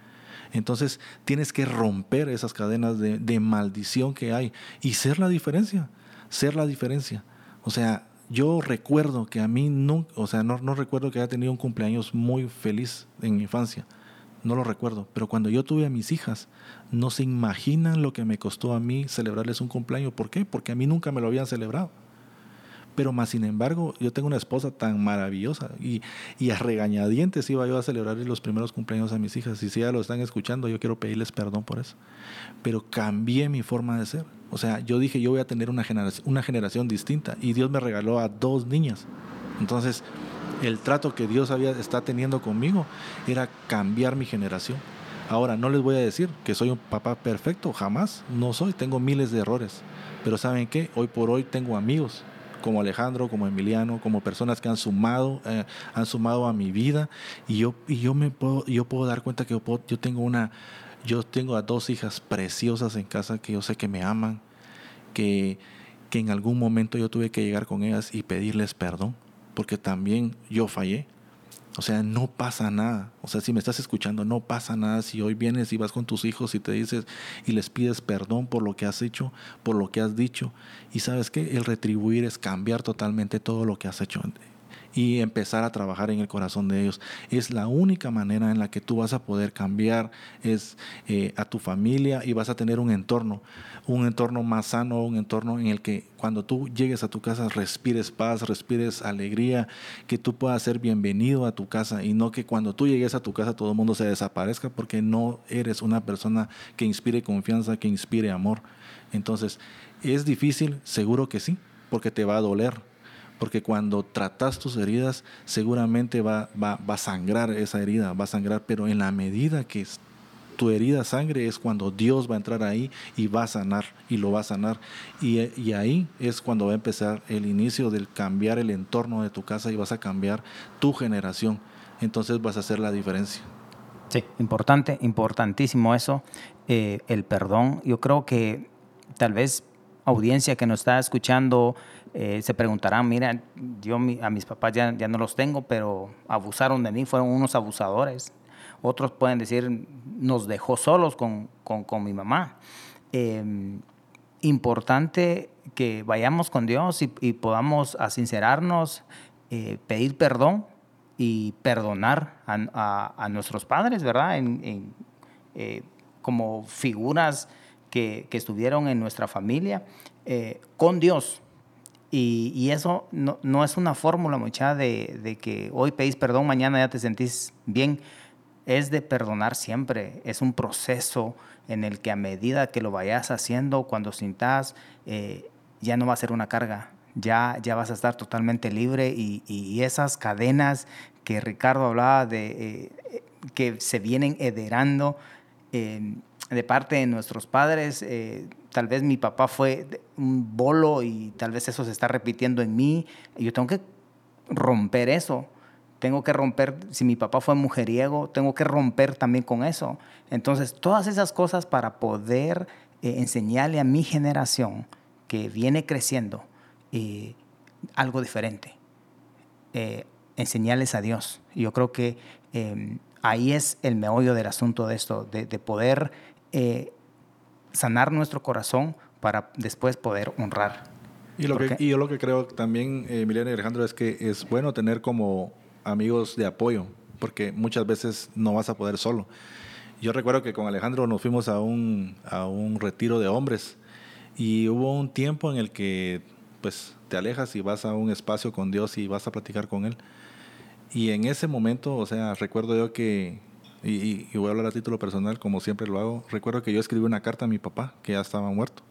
Entonces tienes que romper esas cadenas de, de maldición que hay y ser la diferencia, ser la diferencia. O sea, yo recuerdo que a mí no, o sea, no, no recuerdo que haya tenido un cumpleaños muy feliz en mi infancia. No lo recuerdo. Pero cuando yo tuve a mis hijas, no se imaginan lo que me costó a mí celebrarles un cumpleaños. ¿Por qué? Porque a mí nunca me lo habían celebrado. Pero más sin embargo, yo tengo una esposa tan maravillosa y, y a regañadientes iba yo a celebrar los primeros cumpleaños a mis hijas. Y si ya lo están escuchando, yo quiero pedirles perdón por eso. Pero cambié mi forma de ser. O sea, yo dije, yo voy a tener una generación, una generación distinta. Y Dios me regaló a dos niñas. Entonces, el trato que Dios había, está teniendo conmigo era cambiar mi generación. Ahora, no les voy a decir que soy un papá perfecto, jamás, no soy, tengo miles de errores. Pero ¿saben qué? Hoy por hoy tengo amigos como Alejandro, como Emiliano, como personas que han sumado, eh, han sumado a mi vida y yo, y yo me puedo, yo puedo dar cuenta que yo, tengo una, yo tengo a dos hijas preciosas en casa que yo sé que me aman, que, que en algún momento yo tuve que llegar con ellas y pedirles perdón, porque también yo fallé. O sea, no pasa nada. O sea, si me estás escuchando, no pasa nada. Si hoy vienes y vas con tus hijos y te dices y les pides perdón por lo que has hecho, por lo que has dicho. Y sabes que el retribuir es cambiar totalmente todo lo que has hecho y empezar a trabajar en el corazón de ellos. Es la única manera en la que tú vas a poder cambiar es eh, a tu familia y vas a tener un entorno, un entorno más sano, un entorno en el que cuando tú llegues a tu casa respires paz, respires alegría, que tú puedas ser bienvenido a tu casa y no que cuando tú llegues a tu casa todo el mundo se desaparezca porque no eres una persona que inspire confianza, que inspire amor. Entonces, ¿es difícil? Seguro que sí, porque te va a doler, porque cuando tratas tus heridas, seguramente va, va, va, a sangrar esa herida, va a sangrar, pero en la medida que tu herida sangre es cuando Dios va a entrar ahí y va a sanar, y lo va a sanar. Y, ahí es cuando va a empezar el inicio del cambiar el entorno de tu casa y vas a cambiar tu generación. Entonces vas a hacer la diferencia. Sí, importante, importantísimo eso, eh, el perdón. Yo creo que tal vez audiencia que nos está escuchando, eh, se preguntarán, mira, yo a mis papás ya, ya no los tengo, pero abusaron de mí, fueron unos abusadores. Otros pueden decir, nos dejó solos con, con, mi mamá. Em, importante que vayamos con Dios y, y podamos a sincerarnos, eh, pedir perdón y perdonar a, a, nuestros padres, ¿verdad? En, eh, como figuras que, que, estuvieron en nuestra familia, con Dios y, eso no, no, es una fórmula, mucha, de, de, que hoy pedís perdón, mañana ya te sentís bien. Es de perdonar siempre. Es un proceso en el que a medida que lo vayas haciendo, cuando sintas, eh, ya no va a ser una carga. Ya, ya vas a estar totalmente libre y, y esas cadenas que Ricardo hablaba de eh, que se vienen hederando, eh, de parte de nuestros padres, eh, tal vez mi papá fue un bolo y tal vez eso se está repitiendo en mí. Yo tengo que romper eso. Tengo que romper, si mi papá fue mujeriego, tengo que romper también con eso. Entonces, todas esas cosas para poder eh, enseñarle a mi generación que viene creciendo eh, algo diferente. enseñarles a Dios. Yo creo que em, ahí es el meollo del asunto de esto, de, de poder eh, sanar nuestro corazón para después poder honrar. Y, lo que, yo lo que creo también, eh, Emiliano y Alejandro, es que es bueno tener como amigos de apoyo, porque muchas veces no vas a poder solo. Yo recuerdo que con Alejandro nos fuimos a un, a un retiro de hombres y hubo un tiempo en el que pues te alejas y vas a un espacio con Dios y vas a platicar con Él. Y en ese momento, o sea, recuerdo yo que y, voy a hablar a título personal, como siempre lo hago. Recuerdo que yo escribí una carta a mi papá, que ya estaba muerto.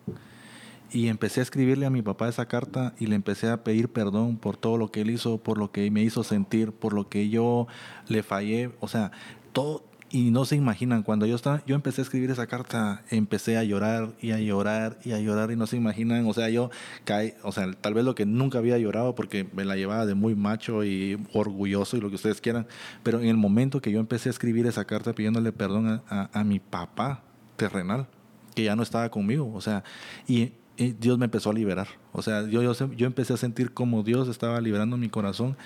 Y empecé a escribirle a mi papá esa carta y le empecé a pedir perdón por todo lo que él hizo, por lo que me hizo sentir, por lo que yo le fallé. O sea, todo, y no se imaginan, cuando yo estaba, yo empecé a escribir esa carta, empecé a llorar y a llorar y a llorar y no se imaginan, o sea, yo caí, o sea, tal vez lo que nunca había llorado porque me la llevaba de muy macho y orgulloso y lo que ustedes quieran, pero en el momento que yo empecé a escribir esa carta pidiéndole perdón a, a mi papá terrenal, que ya no estaba conmigo, o sea, y Dios me empezó a liberar. O sea, yo, yo, yo, empecé a sentir como Dios estaba liberando mi corazón.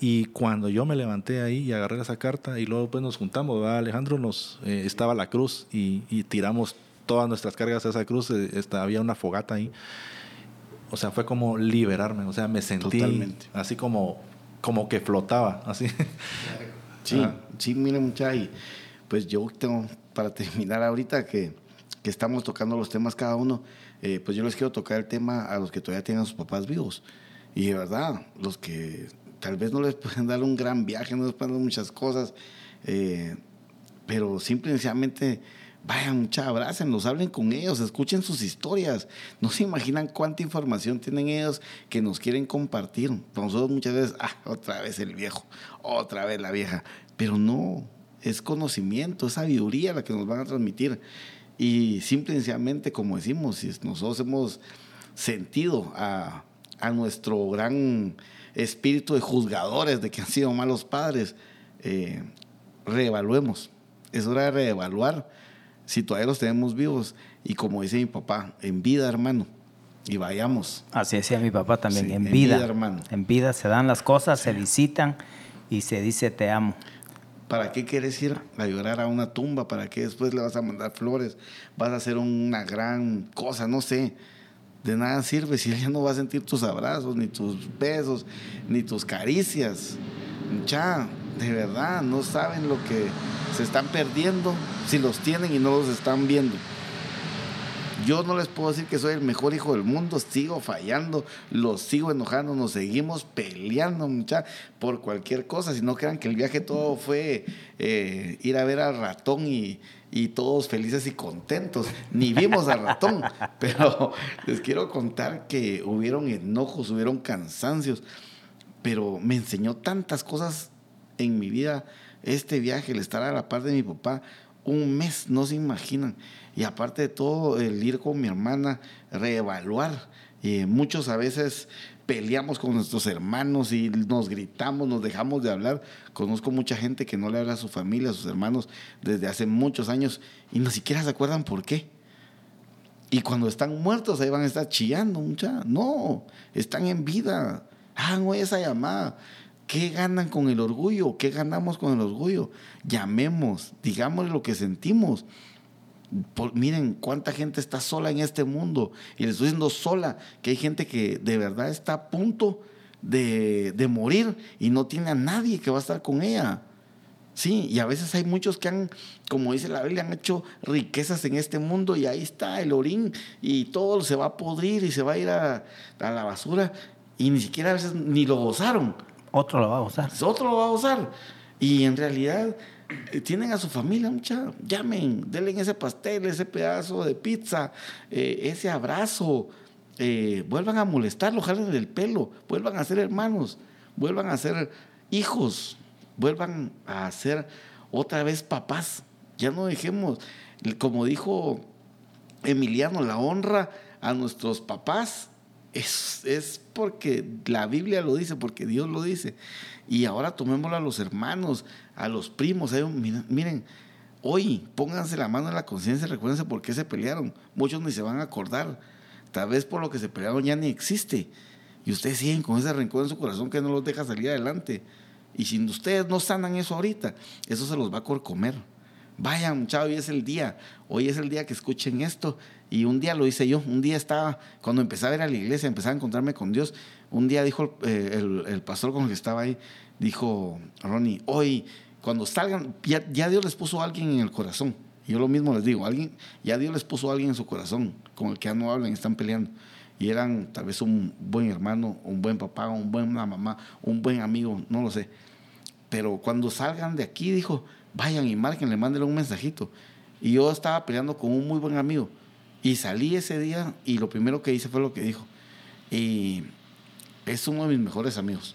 Y cuando yo me levanté ahí y agarré esa carta y luego pues nos juntamos, Alejandro, nos, eh, estaba la cruz y, y, tiramos todas nuestras cargas a esa cruz, eh, había una fogata ahí. O sea, fue como liberarme, o sea, me sentí así como, como que flotaba, así. Sí, sí, mire mucha, y pues yo tengo, para terminar ahorita que, que estamos tocando los temas cada uno, eh, pues yo les quiero tocar el tema a los que todavía tienen a sus papás vivos. Y de verdad, los que tal vez no les pueden dar un gran viaje, no les pueden dar muchas cosas, eh, pero simplemente vayan, mucha abrácenlos, hablen con ellos, escuchen sus historias. No se imaginan cuánta información tienen ellos que nos quieren compartir. nosotros muchas veces, ah, otra vez el viejo, otra vez la vieja, pero no, es conocimiento, es sabiduría la que nos van a transmitir. Y simple y sencillamente, como decimos, si nosotros hemos sentido a, nuestro gran espíritu de juzgadores de que han sido malos padres, eh, reevaluemos. Es hora de reevaluar si todavía los tenemos vivos. Y como dice mi papá, en vida, hermano. Y vayamos. Así decía mi papá también, en, vida, hermano. En vida se dan las cosas, se visitan y se dice te amo. ¿Para qué quieres ir a llorar a una tumba? ¿Para qué después le vas a mandar flores? ¿Vas a hacer una gran cosa? No sé. De nada sirve si ella no va a sentir tus abrazos, ni tus besos, ni tus caricias. Ya, de verdad, no saben lo que se están perdiendo si los tienen y no los están viendo. Yo no les puedo decir que soy el mejor hijo del mundo, sigo fallando, los sigo enojando, nos seguimos peleando mucha, por cualquier cosa. Si no crean que el viaje todo fue eh, ir a ver al ratón y, y todos felices y contentos. Ni vimos al ratón, pero les quiero contar que hubieron enojos, hubieron cansancios, pero me enseñó tantas cosas en mi vida este viaje, el estar a la par de mi papá un mes, no se imaginan. Y aparte de todo, el ir con mi hermana, reevaluar. y muchos a veces peleamos con nuestros hermanos y nos gritamos, nos dejamos de hablar. Conozco mucha gente que no le habla a su familia, a sus hermanos desde hace muchos años y ni siquiera se acuerdan por qué. Y cuando están muertos ahí van a estar chillando, mucha. No, están en vida. Hagan hoy esa llamada. ¿Qué ganan con el orgullo? ¿Qué ganamos con el orgullo? Llamemos, digamos lo que sentimos miren cuánta gente está sola en este mundo. Y les estoy diciendo sola, que hay gente que de verdad está a punto de, de morir y no tiene a nadie que va a estar con ella. Sí, y a veces hay muchos que han, como dice la Biblia, han hecho riquezas en este mundo y ahí está el orín y todo se va a podrir y se va a ir a, a la basura y ni siquiera a veces ni lo gozaron. Otro lo va a gozar. Otro lo va a gozar. Y en realidad tienen a su familia, mucha, llamen, denle ese pastel, ese pedazo de pizza, eh, ese abrazo, eh, vuelvan a molestarlo, jalen del pelo, vuelvan a ser hermanos, vuelvan a ser hijos, vuelvan a ser otra vez papás. Ya no dejemos Como dijo Emiliano, la honra a nuestros papás es, es, porque la Biblia lo dice, porque Dios lo dice. Y ahora tomémoslo a los hermanos, a los primos. Miren, miren, hoy pónganse la mano en la conciencia y recuérdense por qué se pelearon. Muchos ni se van a acordar. Tal vez por lo que se pelearon ya ni existe. Y ustedes siguen con ese rencor en su corazón que no los deja salir adelante. Y si ustedes no sanan eso ahorita, eso se los va a comer. Vayan, muchachos, hoy es el día. Hoy es el día que escuchen esto. Y un día lo hice yo. Un día estaba, cuando empezaba a ir a la iglesia, empezaba a encontrarme con Dios. Un día dijo eh, el, pastor con el que estaba ahí, dijo, Ronnie, hoy, cuando salgan, ya, Dios les puso a alguien en el corazón. Yo lo mismo les digo, alguien, ya Dios les puso a alguien en su corazón, con el que ya no hablan están peleando y eran tal vez un buen hermano, un buen papá, un buen mamá, un buen amigo, no lo sé. Pero cuando salgan de aquí, dijo, vayan y marquen, le manden un mensajito. Y yo estaba peleando con un muy buen amigo. Y salí ese día y lo primero que hice fue lo que dijo. Y es uno de mis mejores amigos.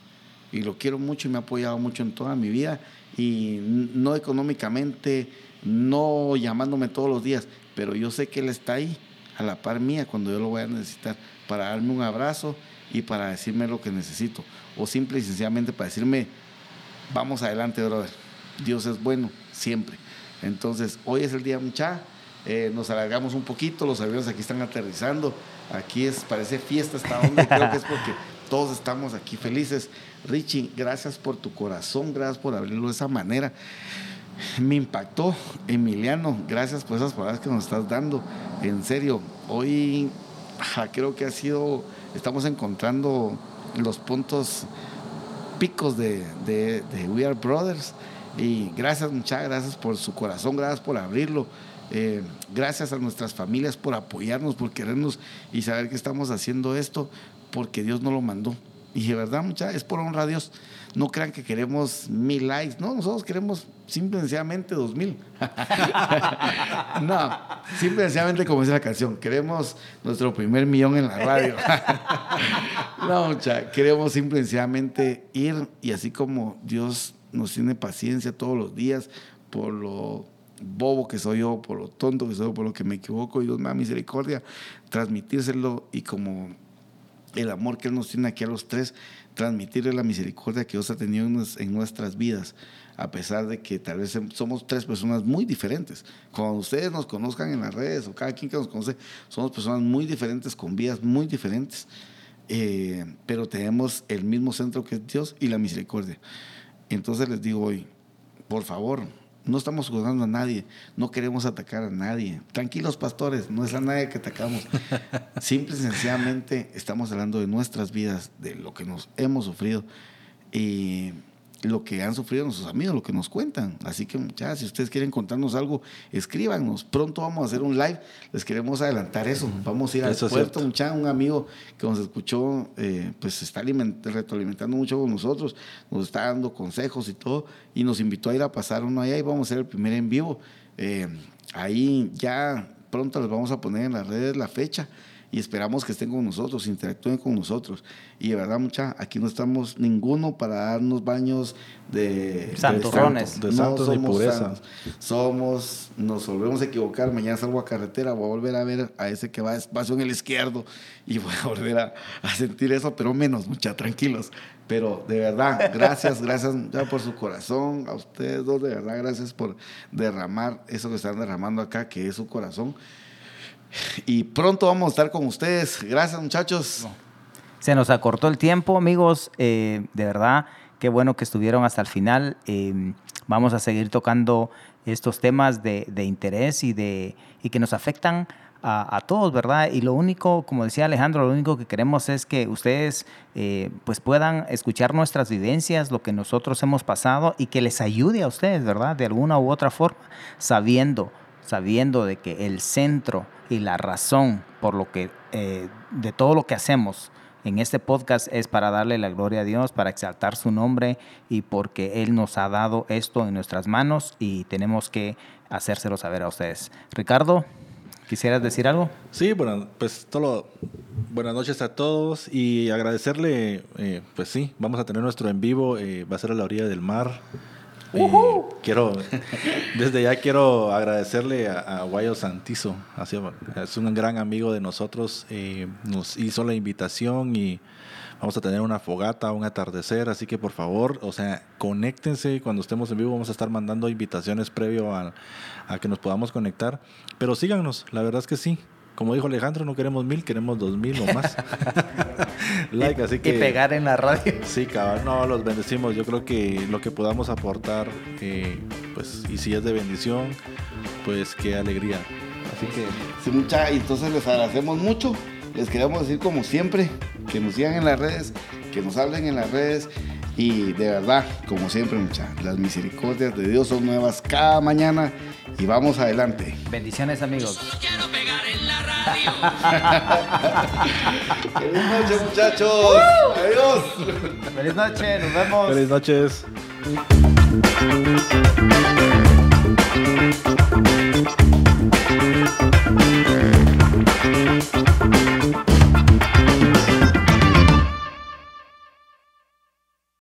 Y lo quiero mucho y me ha apoyado mucho en toda mi vida. Y no económicamente, no llamándome todos los días, pero yo sé que él está ahí a la par mía cuando yo lo voy a necesitar para darme un abrazo y para decirme lo que necesito. O simple y sencillamente para decirme, vamos adelante, brother. Dios es bueno, siempre. Entonces, hoy es el día mucha. Eh, nos alargamos un poquito, los aviones aquí están aterrizando. Aquí es, parece fiesta esta onda, creo que es porque todos estamos aquí felices. Richie, gracias por tu corazón, gracias por abrirlo de esa manera. Me impactó, Emiliano, gracias por esas palabras que nos estás dando. En serio, hoy creo que ha sido, estamos encontrando los puntos picos de, de, We Are Brothers. Y gracias, muchas gracias por su corazón, gracias por abrirlo. Eh, gracias a nuestras familias por apoyarnos, por querernos y saber que estamos haciendo esto porque Dios nos lo mandó. Y de verdad, mucha, es por honra a Dios. No crean que queremos mil likes, no, nosotros queremos simple y sencillamente dos mil. no, simple y sencillamente como dice la canción, queremos nuestro primer millón en la radio. no, mucha, queremos simple y sencillamente ir y así como Dios nos tiene paciencia todos los días por lo bobo que soy yo, por lo tonto que soy yo, por lo que me equivoco, Dios me da misericordia, transmitírselo y como el amor que Él nos tiene aquí a los tres, transmitirle la misericordia que Dios ha tenido en nuestras vidas, a pesar de que tal vez somos tres personas muy diferentes. Cuando ustedes nos conozcan en las redes o cada quien que nos conoce, somos personas muy diferentes, con vidas muy diferentes, eh, pero tenemos el mismo centro que es Dios y la misericordia. Entonces les digo hoy, por favor, no estamos juzgando a nadie, no queremos atacar a nadie. Tranquilos, pastores, no es a nadie que atacamos. Simple y sencillamente estamos hablando de nuestras vidas, de lo que nos hemos sufrido. Y lo que han sufrido nuestros amigos, lo que nos cuentan. Así que ya, si ustedes quieren contarnos algo, escríbanos. Pronto vamos a hacer un live. Les queremos adelantar eso. Vamos a ir al puerto. Mucha, un amigo que nos escuchó, eh, pues está retroalimentando mucho con nosotros. Nos está dando consejos y todo. Y nos invitó a ir a pasar uno allá y vamos a hacer el primer en vivo. Eh, ahí ya pronto les vamos a poner en las redes la fecha y esperamos que estén con nosotros, interactúen con nosotros. Y de verdad, mucha, aquí no estamos ninguno para darnos baños de santurrones, de, santos ni pureza. Somos, nos volvemos a equivocar. Mañana salgo a carretera, voy a volver a ver a ese que va despacio en el izquierdo y voy a volver a, a sentir eso, pero menos, mucha, tranquilos. Pero de verdad, gracias, gracias ya por su corazón, a ustedes dos, de verdad, gracias por derramar eso que están derramando acá, que es su corazón. Y pronto vamos a estar con ustedes. Gracias, muchachos. Se nos acortó el tiempo, amigos. Eh, de verdad, qué bueno que estuvieron hasta el final. Eh, vamos a seguir tocando estos temas de, interés y, de, y que nos afectan a, todos, ¿verdad? Y lo único, como decía Alejandro, lo único que queremos es que ustedes eh, pues puedan escuchar nuestras vivencias, lo que nosotros hemos pasado y que les ayude a ustedes, ¿verdad? De alguna u otra forma, sabiendo, sabiendo de que el centro y la razón por lo que, eh, de todo lo que hacemos en este podcast es para darle la gloria a Dios, para exaltar su nombre y porque Él nos ha dado esto en nuestras manos y tenemos que hacérselo saber a ustedes. Ricardo, ¿quisieras decir algo? Sí, bueno, pues todo, buenas noches a todos y agradecerle, eh, pues sí, vamos a tener nuestro en vivo, eh, va a ser a la orilla del mar Quiero, desde ya quiero agradecerle a, a Guayo Santizo. Es un gran amigo de nosotros. eh, nos hizo la invitación y vamos a tener una fogata, un atardecer. Así que por favor, o sea, conéctense cuando estemos en vivo. Vamos a estar mandando invitaciones previo a, a que nos podamos conectar. Pero síganos, la verdad es que sí. Como dijo Alejandro, no queremos mil, queremos dos mil o más. like, así que. Y pegar en la radio. Sí, cabal, no, los bendecimos. Yo creo que lo que podamos aportar, eh, pues, y si es de bendición, pues qué alegría. Así que, Sí, mucha, y entonces les agradecemos mucho. Les queremos decir como siempre, que nos sigan en las redes, que nos hablen en las redes. Y de verdad, como siempre, muchachos, las misericordias de Dios son nuevas cada mañana y vamos adelante. Bendiciones, amigos. quiero pegar en la radio. Feliz noche, muchachos. Adiós. Feliz noche, nos vemos. Feliz noches.